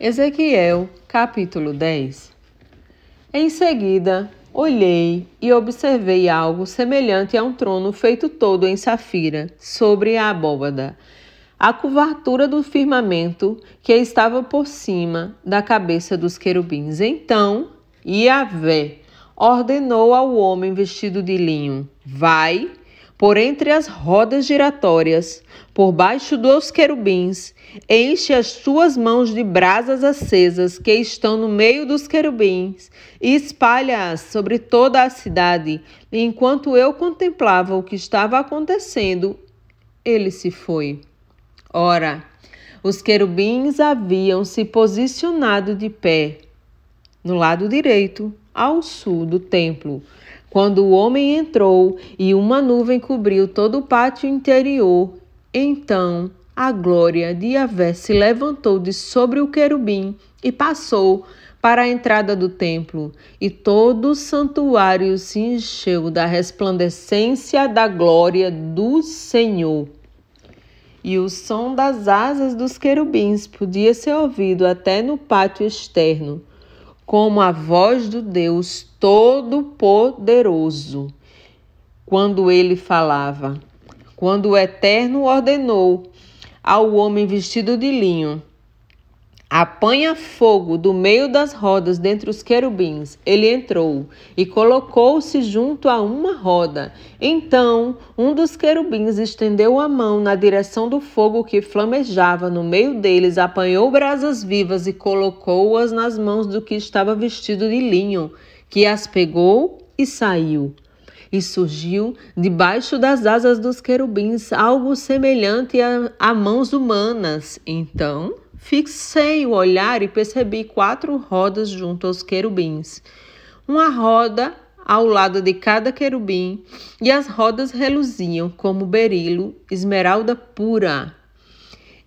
Ezequiel, capítulo 10 Em seguida, olhei e observei algo semelhante a um trono feito todo em safira, sobre a abóbada. A cobertura do firmamento que estava por cima da cabeça dos querubins. Então, Yahvé ordenou ao homem vestido de linho: Vai por entre as rodas giratórias, por baixo dos querubins, enche as suas mãos de brasas acesas que estão no meio dos querubins e espalha-as sobre toda a cidade. Enquanto eu contemplava o que estava acontecendo, ele se foi. Ora, os querubins haviam se posicionado de pé no lado direito, ao sul do templo quando o homem entrou e uma nuvem cobriu todo o pátio interior, então a glória de Yahvé se levantou de sobre o querubim e passou para a entrada do templo, e todo o santuário se encheu da resplandecência da glória do Senhor. E o som das asas dos querubins podia ser ouvido até no pátio externo como a voz do Deus Todo-Poderoso, quando ele falava, quando o Eterno ordenou ao homem vestido de linho Apanha fogo do meio das rodas dentre os querubins. Ele entrou e colocou-se junto a uma roda. Então, um dos querubins estendeu a mão na direção do fogo que flamejava no meio deles, apanhou brasas vivas e colocou-as nas mãos do que estava vestido de linho, que as pegou e saiu. E surgiu debaixo das asas dos querubins algo semelhante a, a mãos humanas. Então, Fixei o olhar e percebi quatro rodas junto aos querubins. Uma roda ao lado de cada querubim, e as rodas reluziam como berilo, esmeralda pura.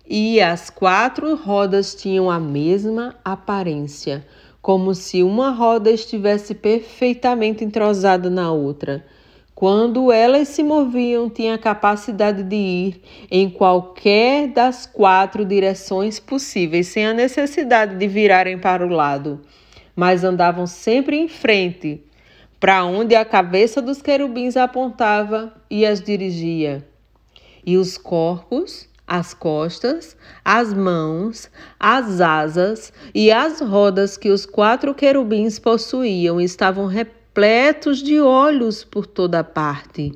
E as quatro rodas tinham a mesma aparência, como se uma roda estivesse perfeitamente entrosada na outra. Quando elas se moviam, tinha a capacidade de ir em qualquer das quatro direções possíveis, sem a necessidade de virarem para o lado, mas andavam sempre em frente, para onde a cabeça dos querubins apontava e as dirigia. E os corpos, as costas, as mãos, as asas e as rodas que os quatro querubins possuíam estavam repletos repletos de olhos por toda parte.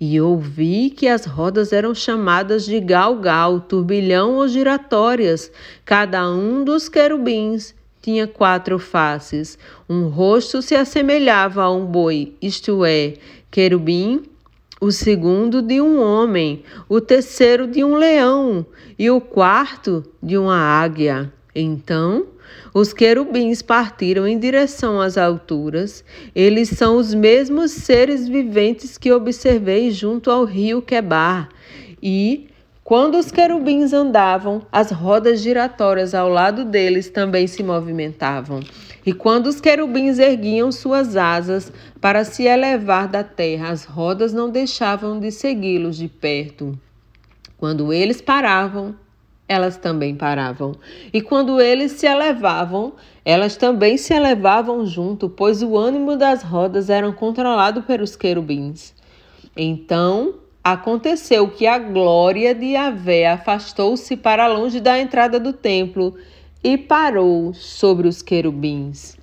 E ouvi que as rodas eram chamadas de galgal, turbilhão ou giratórias. Cada um dos querubins tinha quatro faces. Um rosto se assemelhava a um boi, isto é, querubim, o segundo de um homem, o terceiro de um leão e o quarto de uma águia. Então os querubins partiram em direção às alturas. Eles são os mesmos seres viventes que observei junto ao rio Quebar. E, quando os querubins andavam, as rodas giratórias ao lado deles também se movimentavam. E quando os querubins erguiam suas asas para se elevar da terra, as rodas não deixavam de segui-los de perto. Quando eles paravam, elas também paravam. E quando eles se elevavam, elas também se elevavam junto, pois o ânimo das rodas era controlado pelos querubins. Então aconteceu que a glória de Yahvé afastou-se para longe da entrada do templo e parou sobre os querubins.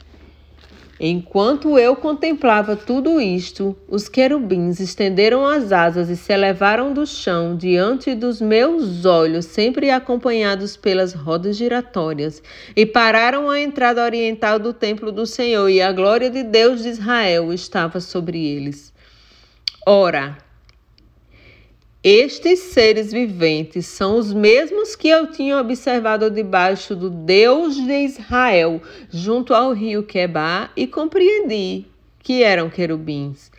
Enquanto eu contemplava tudo isto, os querubins estenderam as asas e se elevaram do chão diante dos meus olhos, sempre acompanhados pelas rodas giratórias, e pararam à entrada oriental do templo do Senhor, e a glória de Deus de Israel estava sobre eles. Ora, estes seres viventes são os mesmos que eu tinha observado debaixo do Deus de Israel, junto ao rio Quebar, e compreendi que eram querubins.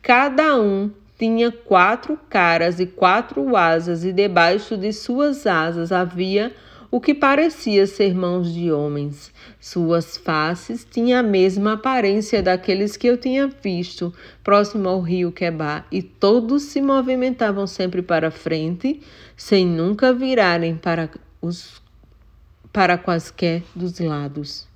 Cada um tinha quatro caras e quatro asas, e debaixo de suas asas havia o que parecia ser mãos de homens. Suas faces tinham a mesma aparência daqueles que eu tinha visto próximo ao rio Quebá, e todos se movimentavam sempre para frente, sem nunca virarem para os para quaisquer dos lados.